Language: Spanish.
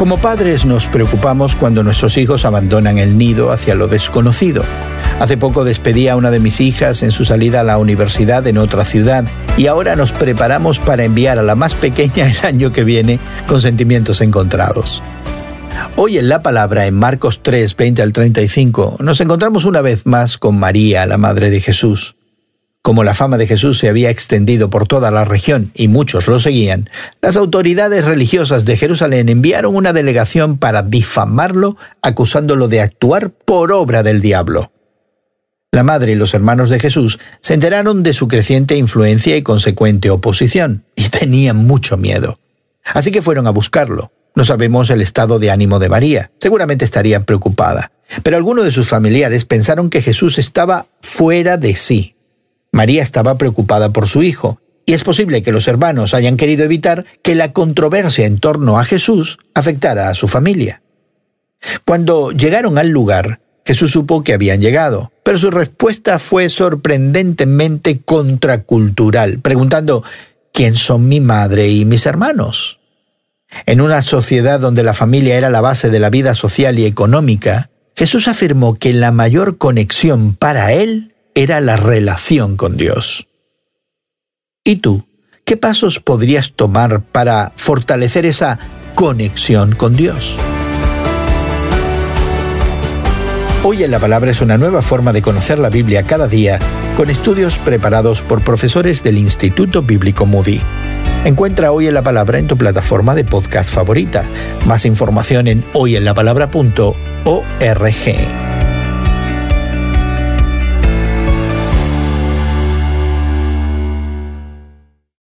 Como padres nos preocupamos cuando nuestros hijos abandonan el nido hacia lo desconocido. Hace poco despedí a una de mis hijas en su salida a la universidad en otra ciudad y ahora nos preparamos para enviar a la más pequeña el año que viene con sentimientos encontrados. Hoy en la palabra, en Marcos 3, 20 al 35, nos encontramos una vez más con María, la Madre de Jesús. Como la fama de Jesús se había extendido por toda la región y muchos lo seguían, las autoridades religiosas de Jerusalén enviaron una delegación para difamarlo, acusándolo de actuar por obra del diablo. La madre y los hermanos de Jesús se enteraron de su creciente influencia y consecuente oposición, y tenían mucho miedo. Así que fueron a buscarlo. No sabemos el estado de ánimo de María. Seguramente estaría preocupada. Pero algunos de sus familiares pensaron que Jesús estaba fuera de sí, María estaba preocupada por su hijo, y es posible que los hermanos hayan querido evitar que la controversia en torno a Jesús afectara a su familia. Cuando llegaron al lugar, Jesús supo que habían llegado, pero su respuesta fue sorprendentemente contracultural, preguntando, ¿quién son mi madre y mis hermanos? En una sociedad donde la familia era la base de la vida social y económica, Jesús afirmó que la mayor conexión para él era la relación con Dios. ¿Y tú? ¿Qué pasos podrías tomar para fortalecer esa conexión con Dios? Hoy en la Palabra es una nueva forma de conocer la Biblia cada día con estudios preparados por profesores del Instituto Bíblico Moody. Encuentra Hoy en la Palabra en tu plataforma de podcast favorita. Más información en hoyenlapalabra.org.